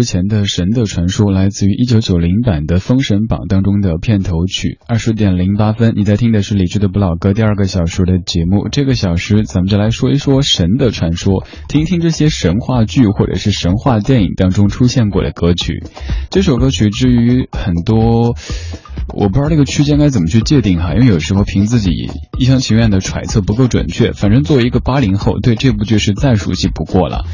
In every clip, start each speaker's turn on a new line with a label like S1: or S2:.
S1: 之前的《神的传说》来自于一九九零版的《封神榜》当中的片头曲。二十点零八分，你在听的是李志的不老歌第二个小时的节目。这个小时，咱们就来说一说《神的传说》，听一听这些神话剧或者是神话电影当中出现过的歌曲。这首歌曲至于很多。我不知道这个区间该怎么去界定哈，因为有时候凭自己一厢情愿的揣测不够准确。反正作为一个八零后，对这部剧是再熟悉不过了。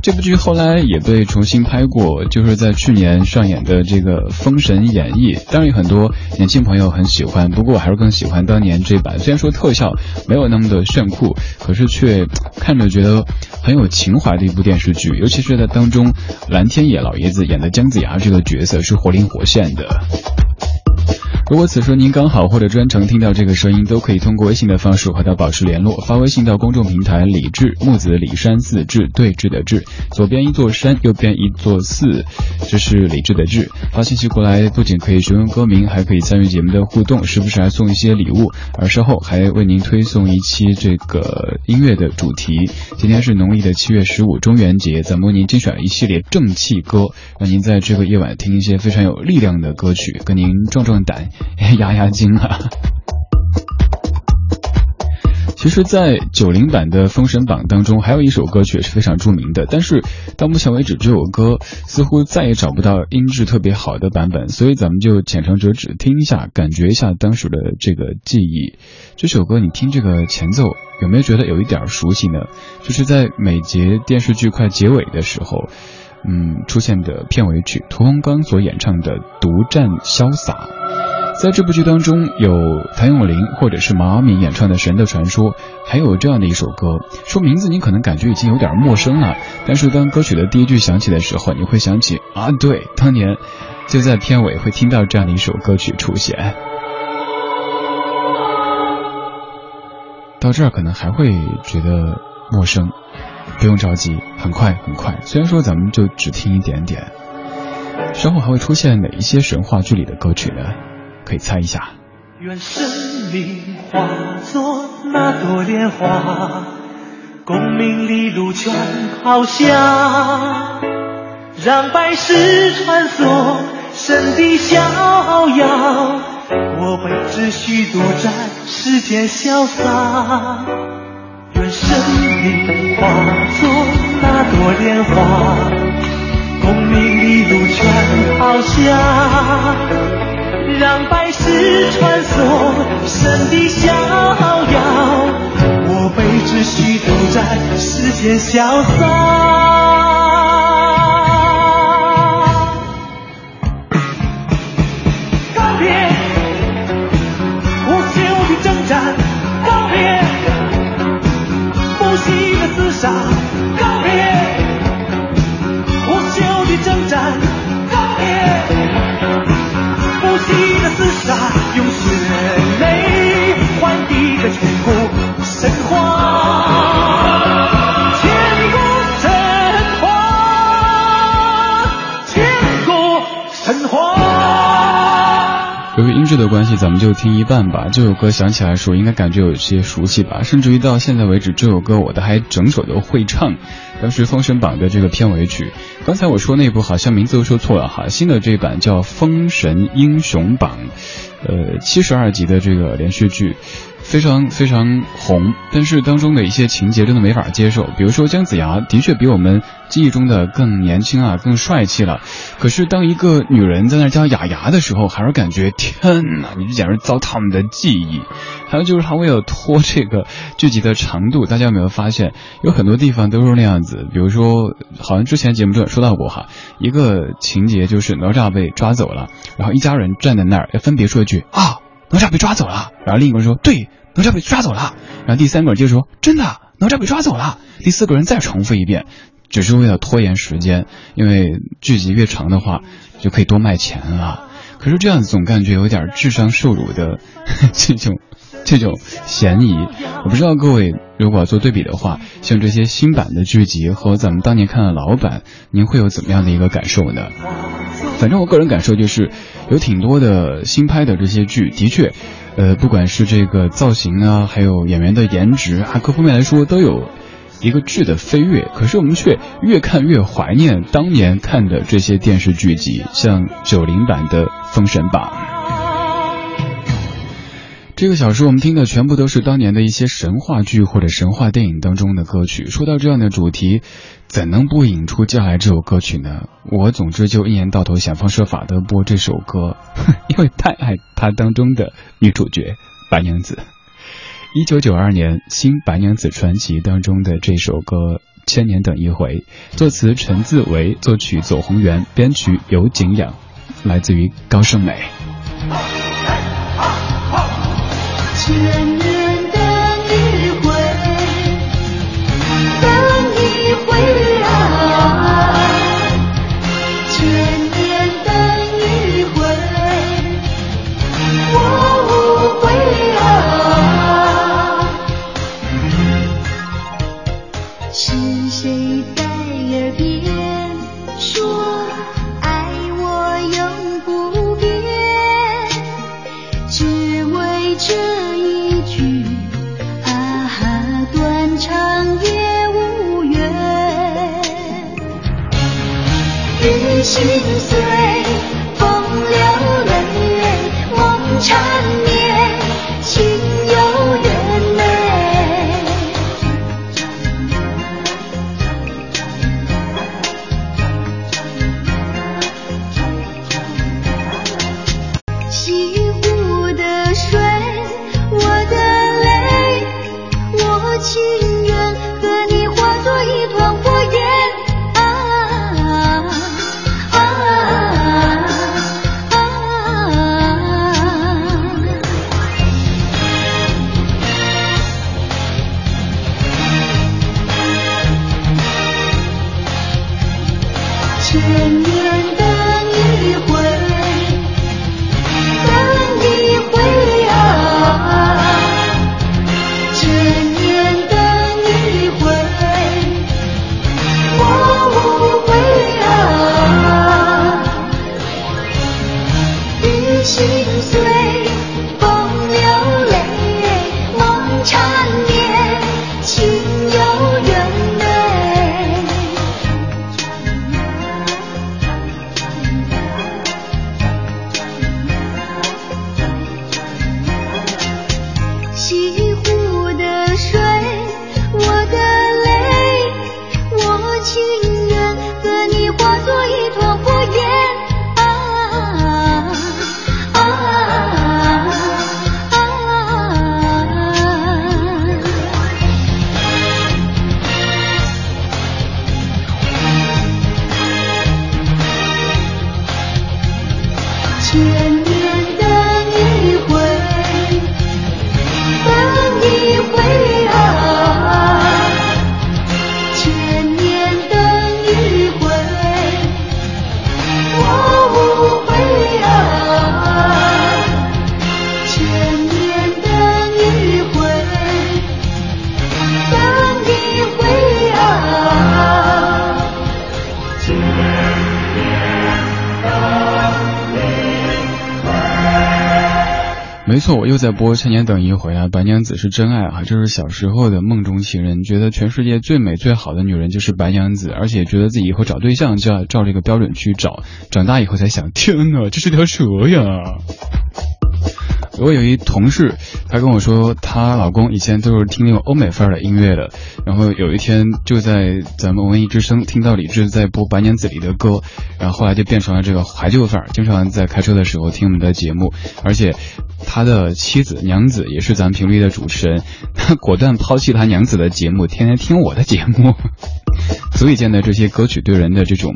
S1: 这部剧后来也被重新拍过，就是在去年上演的这个《封神演义》，当然有很多年轻朋友很喜欢，不过我还是更喜欢当年这版。虽然说特效没有那么的炫酷，可是却看着觉得很有情怀的一部电视剧，尤其是在当中，蓝天野老爷子演的姜子牙这个角色是活灵活现的。如果此时您刚好或者专程听到这个声音，都可以通过微信的方式和他保持联络。发微信到公众平台“李志木子李山寺志对峙的志”，左边一座山，右边一座寺，这是李志的志。发信息过来，不仅可以询问歌名，还可以参与节目的互动，时不时还送一些礼物。而稍后还为您推送一期这个音乐的主题。今天是农历的七月十五，中元节，咱们为您精选了一系列正气歌，让您在这个夜晚听一些非常有力量的歌曲，跟您壮壮胆。压压惊啊！其实，在九零版的《封神榜》当中，还有一首歌曲也是非常著名的，但是到目前为止，这首歌似乎再也找不到音质特别好的版本，所以咱们就浅尝辄止，听一下，感觉一下当时的这个记忆。这首歌，你听这个前奏，有没有觉得有一点熟悉呢？就是在每节电视剧快结尾的时候，嗯，出现的片尾曲，屠洪刚所演唱的《独占潇洒》。在这部剧当中，有谭咏麟或者是毛阿敏演唱的《神的传说》，还有这样的一首歌，说名字你可能感觉已经有点陌生了，但是当歌曲的第一句响起的时候，你会想起啊，对，当年就在片尾会听到这样的一首歌曲出现。到这儿可能还会觉得陌生，不用着急，很快很快。虽然说咱们就只听一点点，稍后还会出现哪一些神话剧里的歌曲呢？可以猜一下。
S2: 愿生命化作那朵莲花，功名利禄全抛下，让百世穿梭，神的逍遥。我辈只需独占世间潇洒。愿生化作那朵莲花，功名利禄全抛下。让百世穿梭，神的逍遥，我辈只需独在世间潇洒。厮杀，告别无休的征战。
S1: 的关系，咱们就听一半吧。这首歌想起来的时候，应该感觉有些熟悉吧？甚至于到现在为止，这首歌我都还整首都会唱。当时《封神榜》的这个片尾曲，刚才我说那部好像名字都说错了哈，新的这版叫《封神英雄榜》，呃，七十二集的这个连续剧。非常非常红，但是当中的一些情节真的没法接受。比如说姜子牙的确比我们记忆中的更年轻啊，更帅气了。可是当一个女人在那叫雅雅的时候，还是感觉天哪，你这简直糟蹋我们的记忆。还有就是他为了拖这个剧集的长度，大家有没有发现有很多地方都是那样子？比如说，好像之前节目中也说到过哈，一个情节就是哪吒被抓走了，然后一家人站在那儿分别说一句啊。哪吒被抓走了，然后另一个人说：“对，哪吒被抓走了。”然后第三个人就说：“真的，哪吒被抓走了。”第四个人再重复一遍，只是为了拖延时间，因为剧集越长的话就可以多卖钱了。可是这样总感觉有点智商受辱的 这种这种嫌疑。我不知道各位如果做对比的话，像这些新版的剧集和咱们当年看的老版，您会有怎么样的一个感受呢？反正我个人感受就是，有挺多的新拍的这些剧，的确，呃，不管是这个造型啊，还有演员的颜值啊，各方面来说都有一个质的飞跃。可是我们却越看越怀念当年看的这些电视剧集，像九零版的《封神榜》。这个小时我们听的全部都是当年的一些神话剧或者神话电影当中的歌曲。说到这样的主题。怎能不引出接下来这首歌曲呢？我总之就一年到头想方设法的播这首歌，因为太爱它当中的女主角白娘子。一九九二年新《白娘子传奇》当中的这首歌《千年等一回，作词陈自为，作曲左宏元，编曲有景仰，来自于高胜美。
S3: 千年心碎，
S1: 错，我又在播《千年等一回》啊，白娘子是真爱啊，这是小时候的梦中情人，觉得全世界最美最好的女人就是白娘子，而且觉得自己以后找对象就要照这个标准去找。长大以后才想，天哪，这是条蛇呀！我有一同事，她跟我说，她老公以前都是听那种欧美范儿的音乐的，然后有一天就在咱们文艺之声听到李志在播《白娘子》里的歌，然后后来就变成了这个怀旧范儿，经常在开车的时候听我们的节目，而且他的妻子娘子也是咱们频率的主持人，他果断抛弃他娘子的节目，天天听我的节目，足以见得这些歌曲对人的这种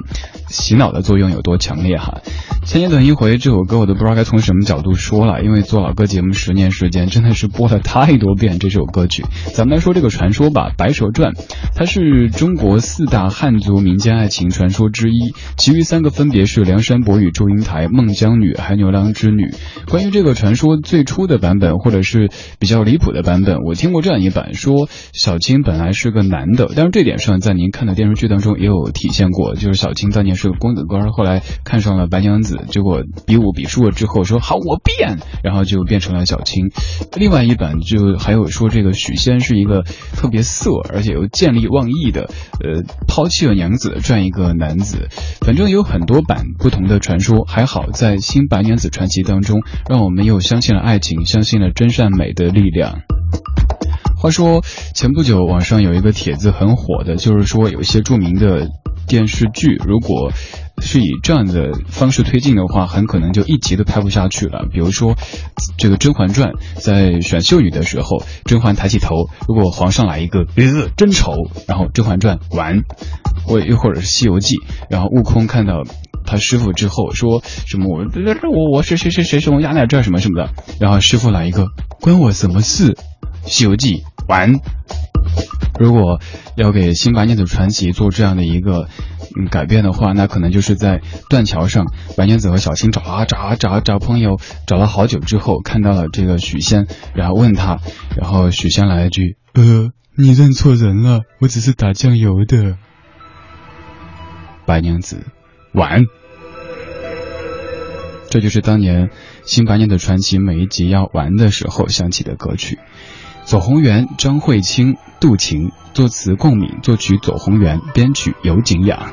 S1: 洗脑的作用有多强烈哈。千年等一回这首歌我都不知道该从什么角度说了，因为做老歌节目十年时间，真的是播了太多遍这首歌曲。咱们来说这个传说吧，《白蛇传》，它是中国四大汉族民间爱情传说之一，其余三个分别是梁山伯与祝英台、孟姜女还有牛郎织女。关于这个传说最初的版本，或者是比较离谱的版本，我听过这样一版，说小青本来是个男的，但是这点上在您看的电视剧当中也有体现过，就是小青当年是个公子哥，后来看上了白娘子，结果比武比输了之后说好我变，然后就变成了小青。另外一版就还有说这个许仙是一个特别色而且又见利忘义的，呃，抛弃了娘子这样一个男子。反正有很多版不同的传说，还好在《新白娘子传奇》当中，让我们又相信了爱情，相信了真善美的力量。话说，前不久网上有一个帖子很火的，就是说有一些著名的电视剧，如果是以这样的方式推进的话，很可能就一集都拍不下去了。比如说，这个《甄嬛传》在选秀女的时候，甄嬛抬起头，如果皇上来一个呃真丑，然后《甄嬛传》完，或又或者是《西游记》，然后悟空看到他师傅之后说什么我我我谁谁谁谁是我压在这儿什么什么的，然后师傅来一个关我什么事，《西游记》完。如果要给《新白娘子传奇》做这样的一个嗯改变的话，那可能就是在断桥上，白娘子和小青找啊找啊找啊找朋友，找了好久之后，看到了这个许仙，然后问他，然后许仙来一句：“呃，你认错人了，我只是打酱油的。”白娘子，完。这就是当年《新白娘子传奇》每一集要完的时候响起的歌曲。左宏元、张慧清、杜晴，作词共鸣，作曲左宏元，编曲尤景雅。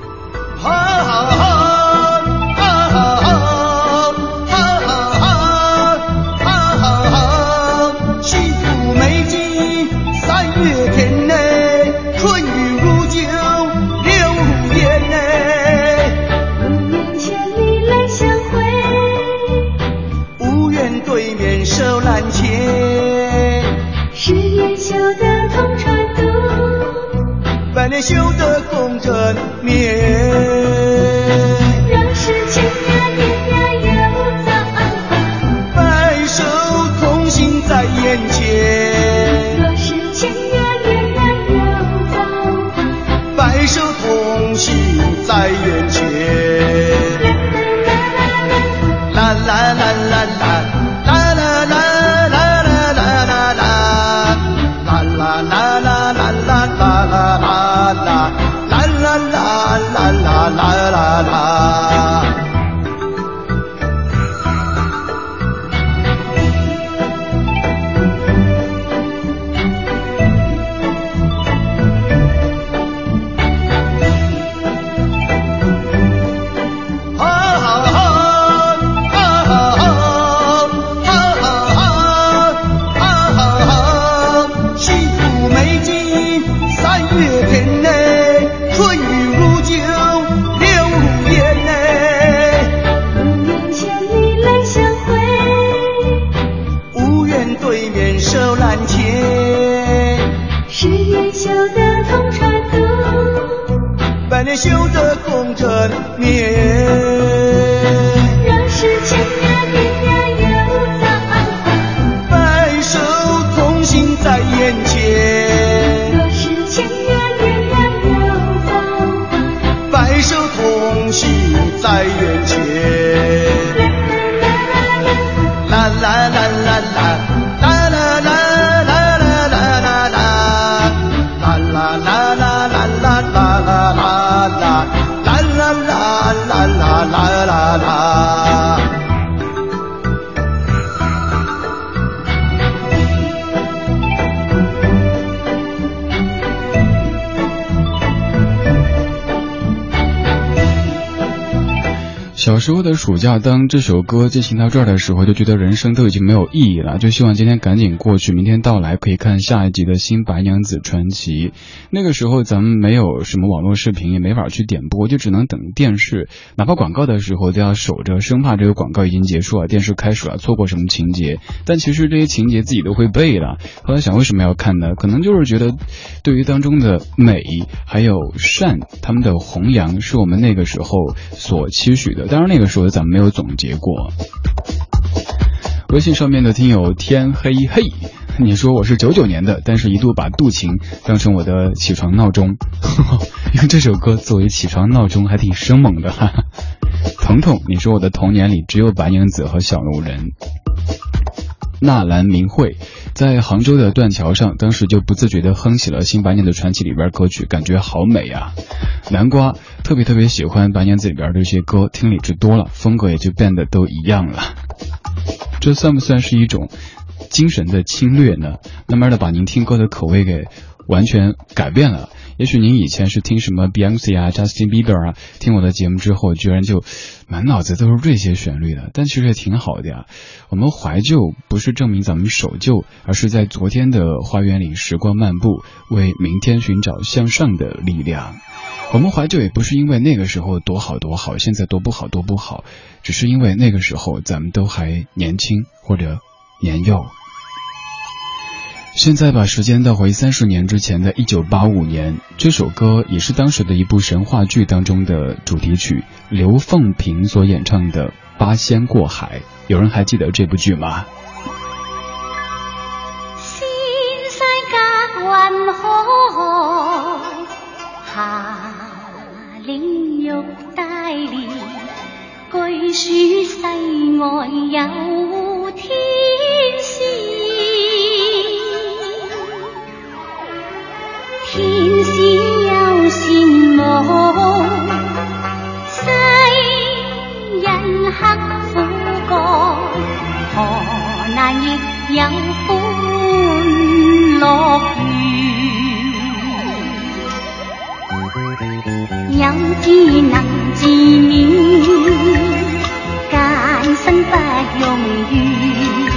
S1: 暑假，当这首歌进行到这儿的时候，就觉得人生都已经没有意义了，就希望今天赶紧过去，明天到来可以看下一集的《新白娘子传奇》。那个时候咱们没有什么网络视频，也没法去点播，就只能等电视，哪怕广告的时候都要守着，生怕这个广告已经结束了，电视开始了，错过什么情节。但其实这些情节自己都会背了。后来想，为什么要看呢？可能就是觉得，对于当中的美还有善，他们的弘扬是我们那个时候所期许的。当然那个时候咱们没有总结过。微信上面的听友天黑黑，你说我是九九年的，但是一度把杜晴当成我的起床闹钟，用这首歌作为起床闹钟还挺生猛的哈。彤彤，你说我的童年里只有白娘子和小龙人。纳兰明慧在杭州的断桥上，当时就不自觉地哼起了《新白娘子传奇》里边歌曲，感觉好美啊！南瓜特别特别喜欢白娘子里边这些歌，听理智多了，风格也就变得都一样了。这算不算是一种精神的侵略呢？慢慢的把您听歌的口味给完全改变了。也许您以前是听什么 Beyonce 啊、Justin Bieber 啊，听我的节目之后，居然就满脑子都是这些旋律的，但其实也挺好的呀。我们怀旧不是证明咱们守旧，而是在昨天的花园里时光漫步，为明天寻找向上的力量。我们怀旧也不是因为那个时候多好多好，现在多不好多不好，只是因为那个时候咱们都还年轻或者年幼。现在把时间倒回三十年之前的一九八五年，这首歌也是当时的一部神话剧当中的主题曲，刘凤萍所演唱的《八仙过海》，有人还记得这部剧吗？
S4: 仙山隔云海，下岭玉带连，据说世外有天片片有善恶，世人刻苦干，何难亦有欢乐园？有志能自勉，艰辛不容
S1: 怨。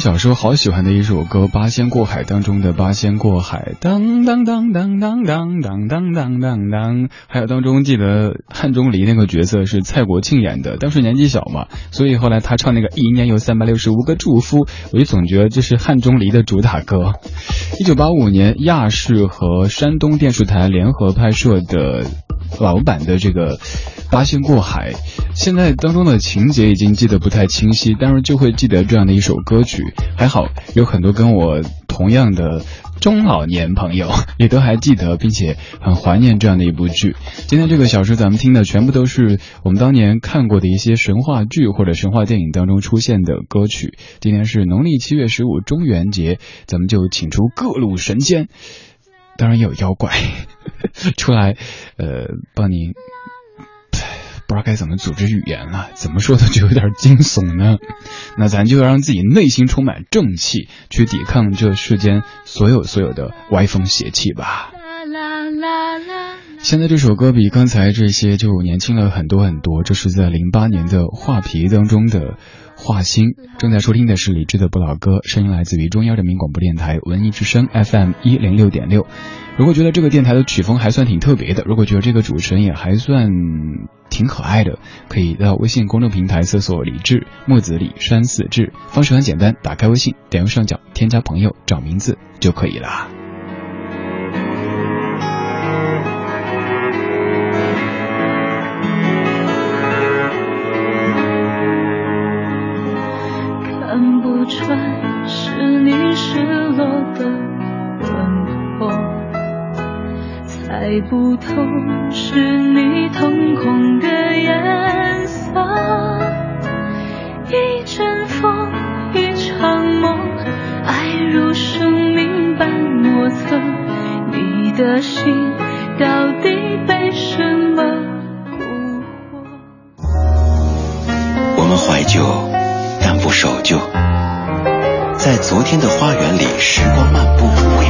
S1: 小时候好喜欢的一首歌《八仙过海》当中的《八仙过海》，当当当当当当当当当当当，还有当中记得汉钟离那个角色是蔡国庆演的，当时年纪小嘛，所以后来他唱那个一年有三百六十五个祝福，我就总觉得这是汉钟离的主打歌。一九八五年，亚视和山东电视台联合拍摄的老版的这个。八仙过海，现在当中的情节已经记得不太清晰，但是就会记得这样的一首歌曲。还好有很多跟我同样的中老年朋友也都还记得，并且很怀念这样的一部剧。今天这个小时咱们听的全部都是我们当年看过的一些神话剧或者神话电影当中出现的歌曲。今天是农历七月十五中元节，咱们就请出各路神仙，当然也有妖怪 出来，呃，帮您。不知道该怎么组织语言了，怎么说的就有点惊悚呢？那咱就让自己内心充满正气，去抵抗这世间所有所有的歪风邪气吧。现在这首歌比刚才这些就年轻了很多很多，这是在零八年的《画皮》当中的。画心正在收听的是李志的不老歌，声音来自于中央人民广播电台文艺之声 FM 一零六点六。如果觉得这个电台的曲风还算挺特别的，如果觉得这个主持人也还算挺可爱的，可以到微信公众平台搜索“李志木子李山寺志”，方式很简单，打开微信，点右上角添加朋友，找名字就可以了。
S2: 不透是你瞳孔的颜色，一阵风，一场梦，爱如生命般莫测。你的心到底被什么蛊惑？
S5: 我们怀旧，但不守旧，在昨天的花园里，时光漫步，为明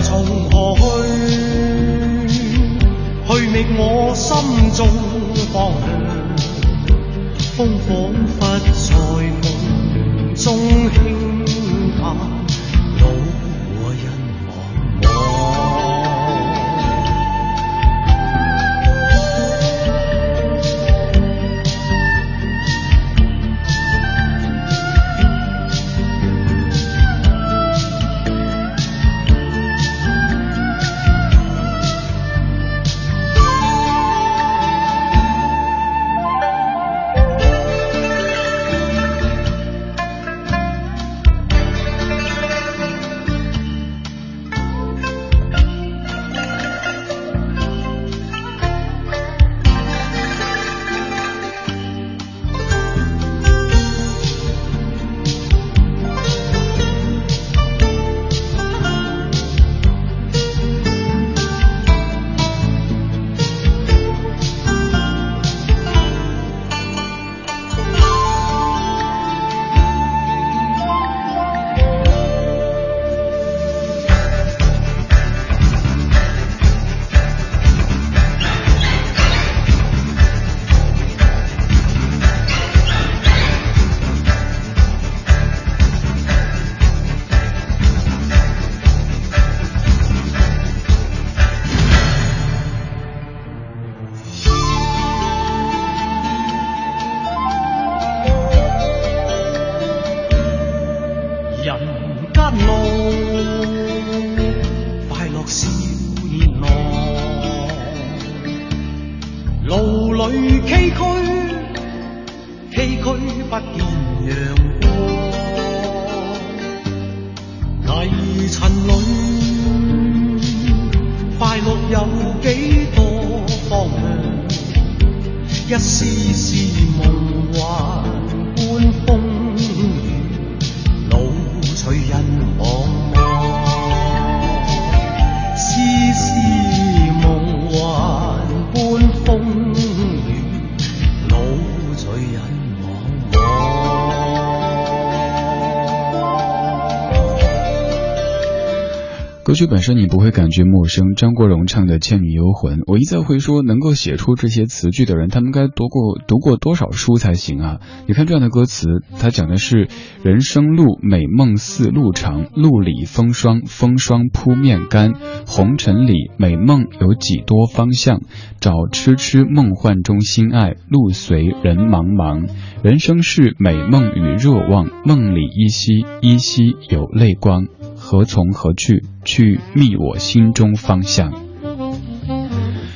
S6: 从何去？去觅我心中方向。风仿佛在梦中轻叹，
S1: 曲本身你不会感觉陌生，张国荣唱的《倩女幽魂》，我一再会说，能够写出这些词句的人，他们该读过读过多少书才行啊？你看这样的歌词，它讲的是人生路，美梦似路长，路里风霜，风霜扑面干，红尘里美梦有几多方向？找痴痴梦幻中心爱，路随人茫茫，人生是美梦与热望，梦里依稀依稀有泪光。何从何去？去觅我心中方向。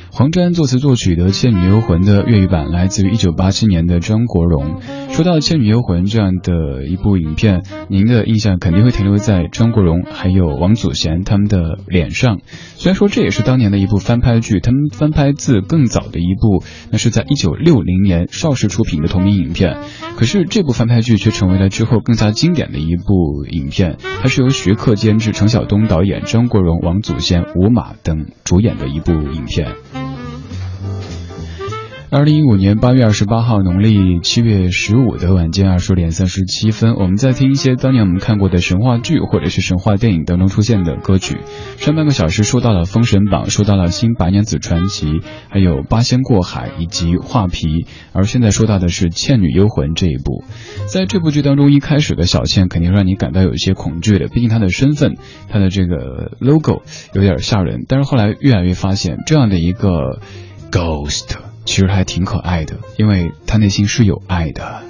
S1: 黄沾作词作曲的《倩女幽魂》的粤语版来自于一九八七年的张国荣。说到《倩女幽魂》这样的一部影片，您的印象肯定会停留在张国荣还有王祖贤他们的脸上。虽然说这也是当年的一部翻拍剧，他们翻拍自更早的一部，那是在一九六零年邵氏出品的同名影片。可是这部翻拍剧却成为了之后更加经典的一部影片。它是由徐克监制、陈晓东导演、张国荣、王祖贤、吴马等主演的一部影片。二零一五年八月二十八号，农历七月十五的晚间二十点三十七分，我们在听一些当年我们看过的神话剧或者是神话电影当中出现的歌曲。上半个小时说到了《封神榜》，说到了《新白娘子传奇》，还有《八仙过海》以及《画皮》，而现在说到的是《倩女幽魂》这一部。在这部剧当中，一开始的小倩肯定让你感到有一些恐惧的，毕竟她的身份，她的这个 logo 有点吓人。但是后来越来越发现，这样的一个 ghost。其实还挺可爱的，因为他内心是有爱的。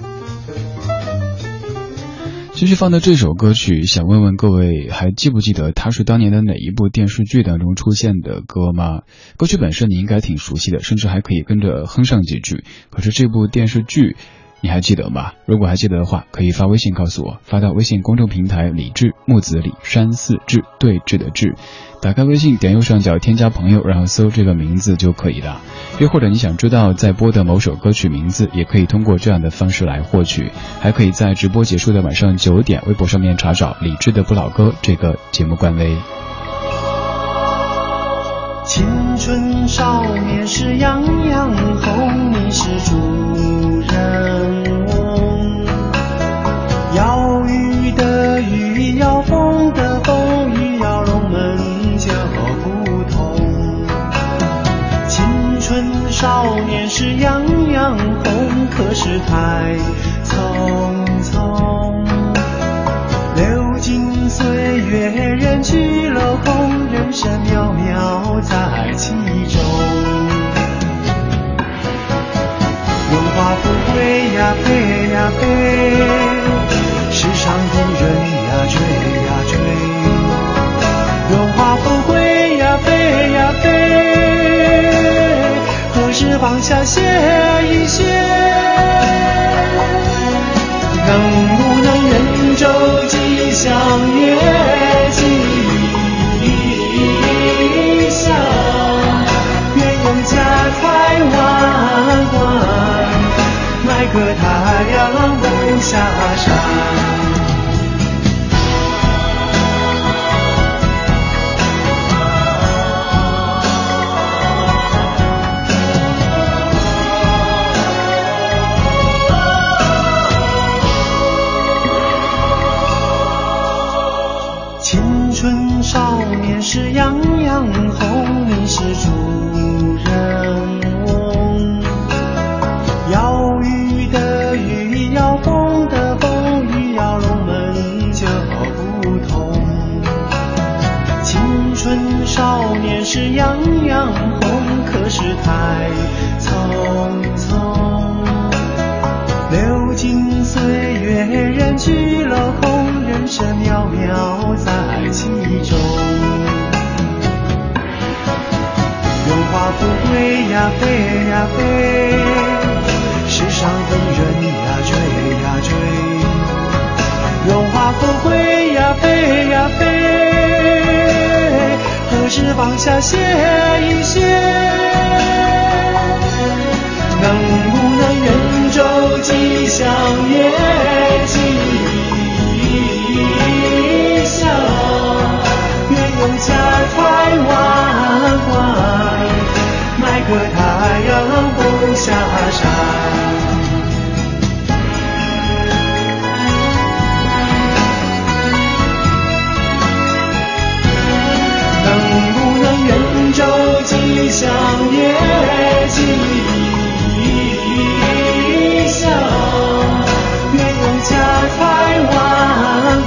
S1: 继续放的这首歌曲，想问问各位，还记不记得它是当年的哪一部电视剧当中出现的歌吗？歌曲本身你应该挺熟悉的，甚至还可以跟着哼上几句。可是这部电视剧。你还记得吗？如果还记得的话，可以发微信告诉我，发到微信公众平台“李志木子李山寺志对峙的志”。打开微信，点右上角添加朋友，然后搜这个名字就可以了。又或者你想知道在播的某首歌曲名字，也可以通过这样的方式来获取。还可以在直播结束的晚上九点，微博上面查找李志的不老歌这个节目官微。
S7: 青春少年时样样红，你是主放下歇一歇？能不能人舟吉祥月吉？祥？愿用家财万贯，买个太阳不下山。青春少年是，样样红，你是主人翁。要雨的雨，要风的风，雨要龙门就不同。青春少年是，样样。飞呀飞呀飞，世上的人呀追呀追。荣华富贵呀飞呀飞。何时放下歇一歇？下山。能不能圆周吉祥也吉祥？愿用家财万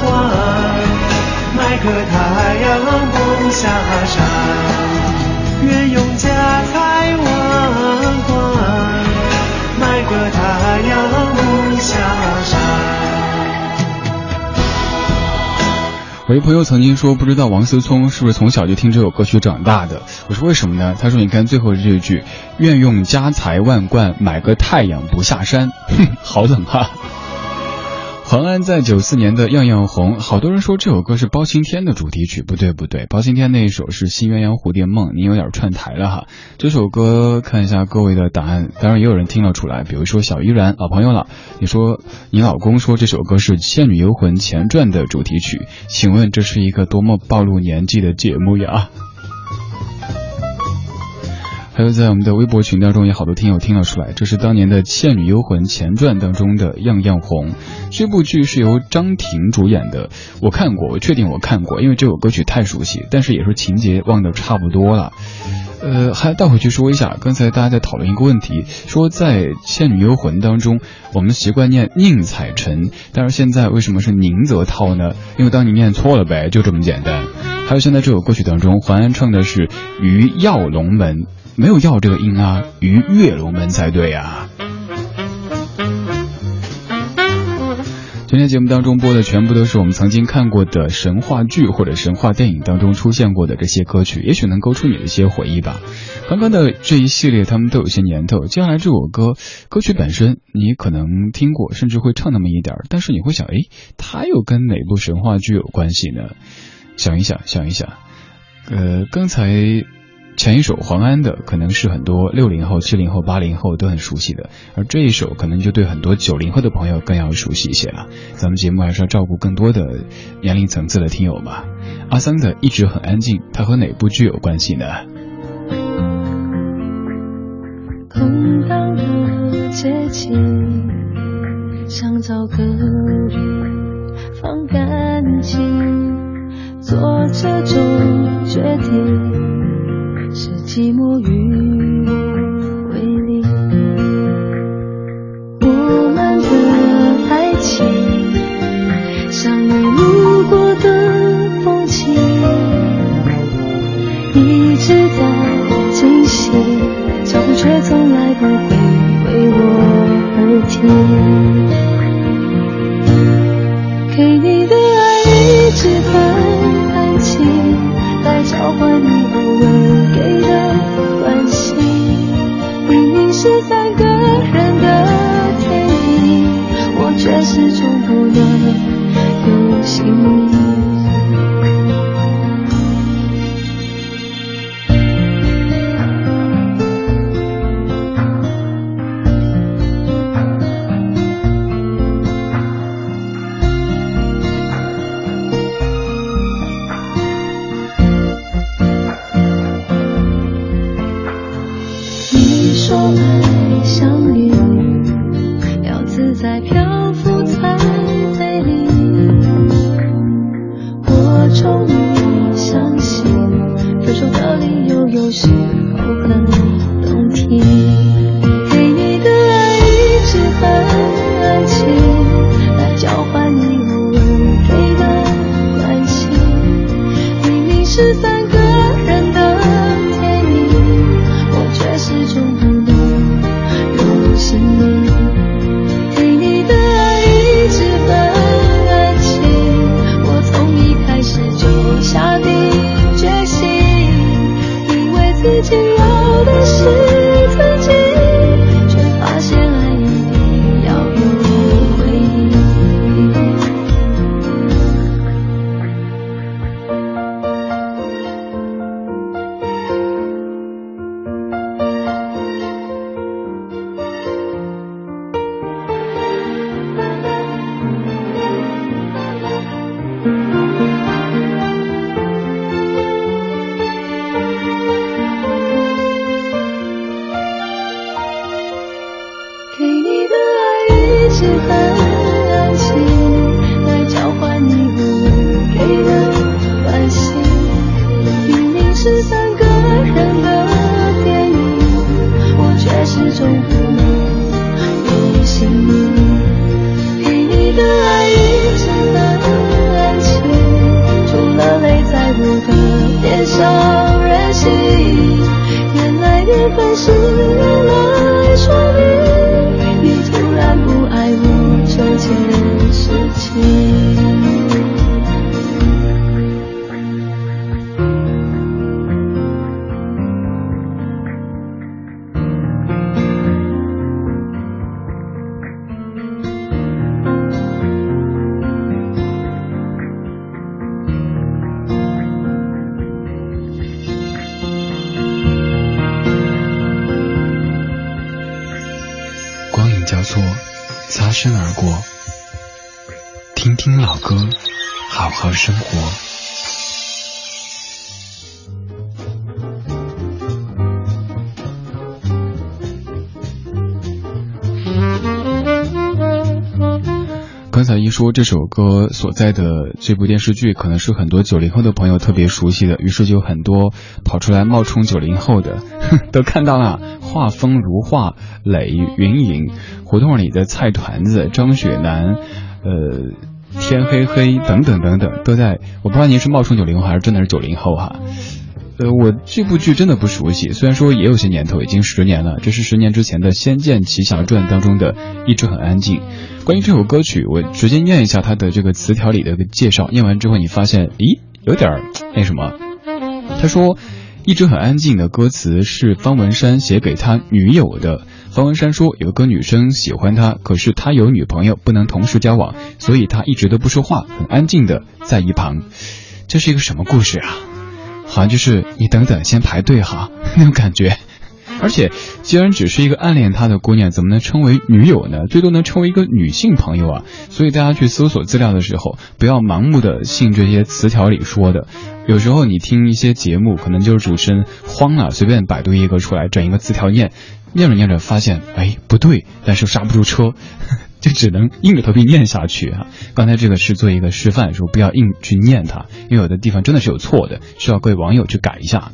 S7: 贯买个太阳，不下山。
S1: 我一朋友曾经说，不知道王思聪是不是从小就听这首歌曲长大的。我说为什么呢？他说你看最后这一句，愿用家财万贯买个太阳不下山，哼，好冷啊。黄安在九四年的《样样红》，好多人说这首歌是包青天的主题曲，不对不对，包青天那一首是《新鸳鸯蝴蝶梦》，你有点串台了哈。这首歌看一下各位的答案，当然也有人听了出来，比如说小依然老朋友了，你说你老公说这首歌是《倩女幽魂前传》的主题曲，请问这是一个多么暴露年纪的节目呀？还有在我们的微博群当中，也好多听友听了出来，这是当年的《倩女幽魂前传》当中的《样样红》。这部剧是由张庭主演的，我看过，我确定我看过，因为这首歌曲太熟悉，但是也是情节忘得差不多了。呃，还倒回去说一下，刚才大家在讨论一个问题，说在《倩女幽魂》当中，我们习惯念宁采臣，但是现在为什么是宁泽涛呢？因为当你念错了呗，就这么简单。还有现在这首歌曲当中，淮安唱的是《于耀龙门》。没有要这个音啊，于跃龙门才对呀。今天节目当中播的全部都是我们曾经看过的神话剧或者神话电影当中出现过的这些歌曲，也许能勾出你的一些回忆吧。刚刚的这一系列他们都有些年头，接下来这首歌歌曲本身你可能听过，甚至会唱那么一点但是你会想，哎，它又跟哪部神话剧有关系呢？想一想，想一想，呃，刚才。前一首黄安的可能是很多六零后、七零后、八零后都很熟悉的，而这一首可能就对很多九零后的朋友更要熟悉一些了。咱们节目还是要照顾更多的年龄层次的听友吧。阿桑的一直很安静，它和哪部剧有关系呢？
S8: 空荡的街景，想找个人放感情，做这种决定。是寂寞与我为邻，我们的爱情像你路过的风景，一直在进行，脚步却从来不会为我而停。给你的爱一直很安静，来交换你。
S1: 给的关心明
S3: 明
S8: 是三个
S3: 人的电影我
S8: 却始
S3: 终不能有姓名
S1: 说这首歌所在的这部电视剧，可能是很多九零后的朋友特别熟悉的，于是就很多跑出来冒充九零后的，都看到了画风如画，磊、云影，胡同里的菜团子，张雪楠，呃。天黑黑等等等等都在，我不知道您是冒充九零后还是真的是九零后哈。呃，我这部剧真的不熟悉，虽然说也有些年头，已经十年了，这是十年之前的《仙剑奇侠传》当中的一直很安静。关于这首歌曲，我直接念一下它的这个词条里的介绍，念完之后你发现，咦，有点那什么？他说。一直很安静的歌词是方文山写给他女友的。方文山说，有个女生喜欢他，可是他有女朋友，不能同时交往，所以他一直都不说话，很安静的在一旁。这是一个什么故事啊？好像就是你等等，先排队哈，那种感觉。而且，既然只是一个暗恋他的姑娘，怎么能称为女友呢？最多能称为一个女性朋友啊！所以大家去搜索资料的时候，不要盲目的信这些词条里说的。有时候你听一些节目，可能就是主持人慌了，随便百度一个出来，整一个词条念，念着念着发现，哎，不对，但是刹不住车，就只能硬着头皮念下去啊！刚才这个是做一个示范，说不要硬去念它，因为有的地方真的是有错的，需要各位网友去改一下。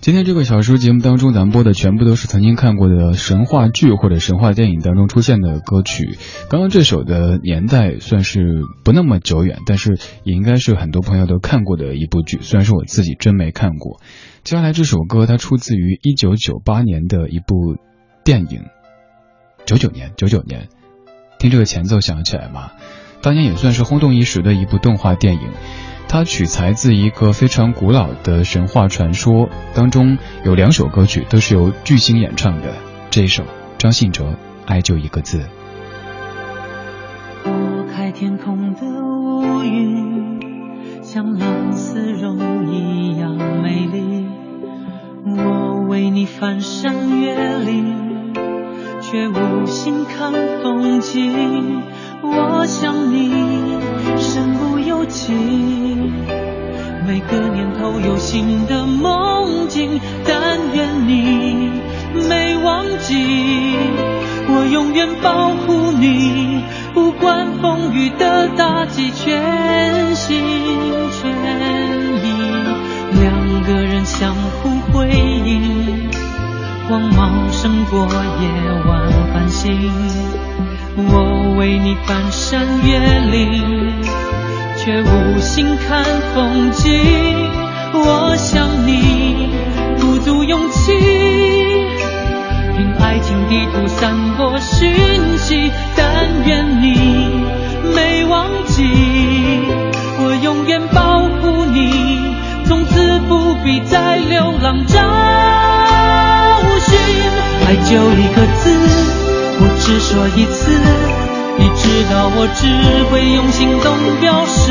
S1: 今天这个小说节目当中，咱们播的全部都是曾经看过的神话剧或者神话电影当中出现的歌曲。刚刚这首的年代算是不那么久远，但是也应该是很多朋友都看过的一部剧。虽然说我自己真没看过。接下来这首歌它出自于一九九八年的一部电影，九九年，九九年，听这个前奏想起来吗？当年也算是轰动一时的一部动画电影。它取材自一个非常古老的神话传说，当中有两首歌曲都是由巨星演唱的。这一首张信哲《爱就一个字》。
S2: 拨开天空新的梦境，但愿你没忘记，我永远保护你，不管风雨的打击，全心全意，两个人相互辉映，光芒胜过夜晚繁星。我为你翻山越岭，却无心看风景。我想你鼓足勇气，凭爱情地图散播讯息。但愿你没忘记，我永远保护你，从此不必再流浪找寻。爱就一个字。我只说一次，你知道我只会用行动表示。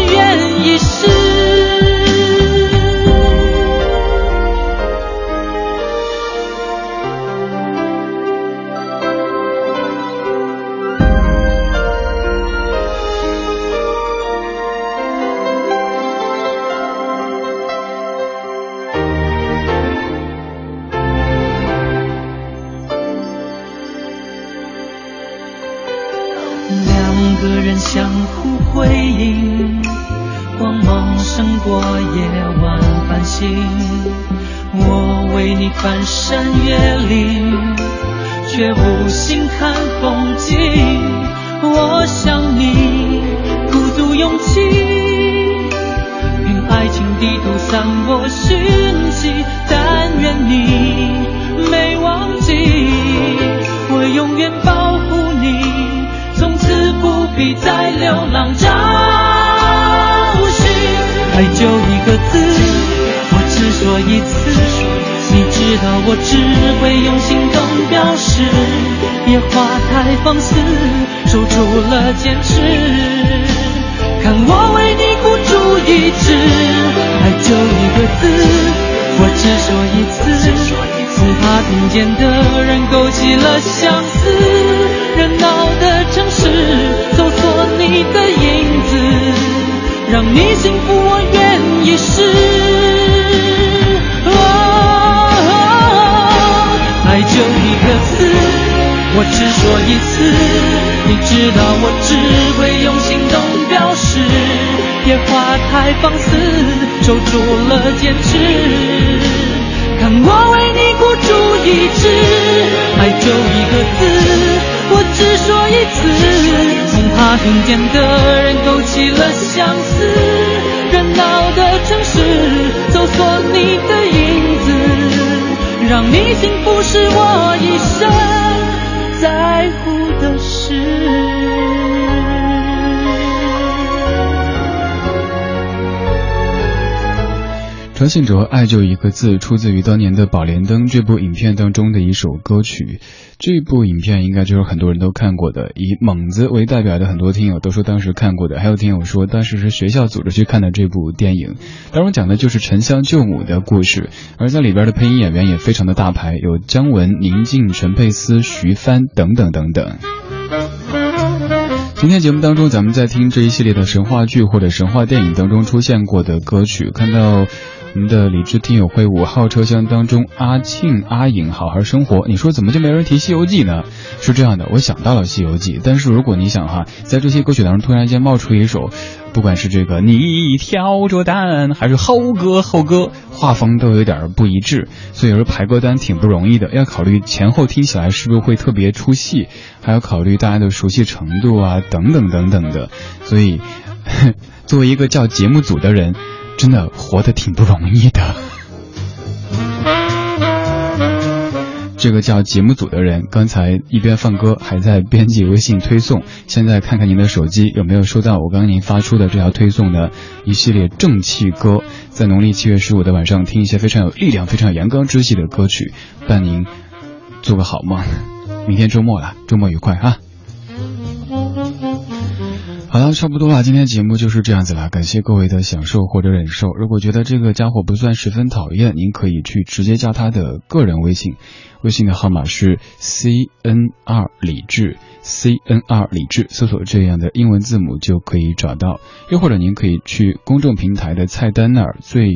S2: 听见的人勾起了相思。热闹的城市，搜索你的影子，让你幸福，我愿意试。爱就一个字，我只说一次。你知道我只会用行动表示，野花太放肆，守住了坚持。看我为你孤注一直，爱就一个字。我只说一次，恐怕听见的人勾起了相思。热闹的城市，搜索你的影子，让你幸福是我一生在
S1: 张信哲《爱就一个字》出自于当年的《宝莲灯》这部影片当中的一首歌曲。这部影片应该就是很多人都看过的，以猛子为代表的很多听友都说当时看过的，还有听友说当时是学校组织去看的这部电影。当中讲的就是沉香救母的故事，而在里边的配音演员也非常的大牌，有姜文、宁静、陈佩斯、徐帆等等等等。今天节目当中，咱们在听这一系列的神话剧或者神话电影当中出现过的歌曲，看到。我们的理智听友会五号车厢当中，阿庆、阿颖好好生活。你说怎么就没人提《西游记》呢？是这样的，我想到了《西游记》，但是如果你想哈，在这些歌曲当中突然间冒出一首，不管是这个你挑着担，还是猴哥猴哥，画风都有点不一致，所以说排歌单挺不容易的，要考虑前后听起来是不是会特别出戏，还要考虑大家的熟悉程度啊，等等等等的。所以，作为一个叫节目组的人。真的活得挺不容易的。这个叫节目组的人，刚才一边放歌，还在编辑微信推送。现在看看您的手机有没有收到我刚刚您发出的这条推送的一系列正气歌。在农历七月十五的晚上，听一些非常有力量、非常有阳刚之气的歌曲，伴您做个好梦。明天周末了，周末愉快哈。好了，差不多了，今天节目就是这样子了。感谢各位的享受或者忍受。如果觉得这个家伙不算十分讨厌，您可以去直接加他的个人微信，微信的号码是 C N R 李智 C N R 李智，搜索这样的英文字母就可以找到。又或者您可以去公众平台的菜单那儿最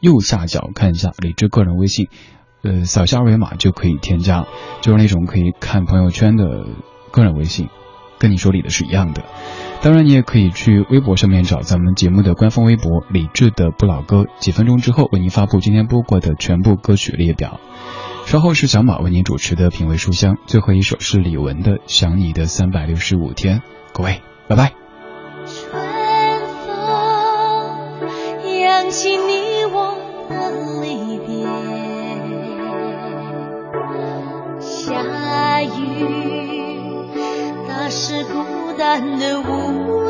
S1: 右下角看一下李智个人微信，呃，扫下二维码就可以添加，就是那种可以看朋友圈的个人微信，跟你手里的是一样的。当然，你也可以去微博上面找咱们节目的官方微博“理智的不老歌”，几分钟之后为您发布今天播过的全部歌曲列表。稍后是小马为您主持的品味书香，最后一首是李玟的《想你的三百六十五天》。各位，拜拜。
S3: 春风扬起你看的无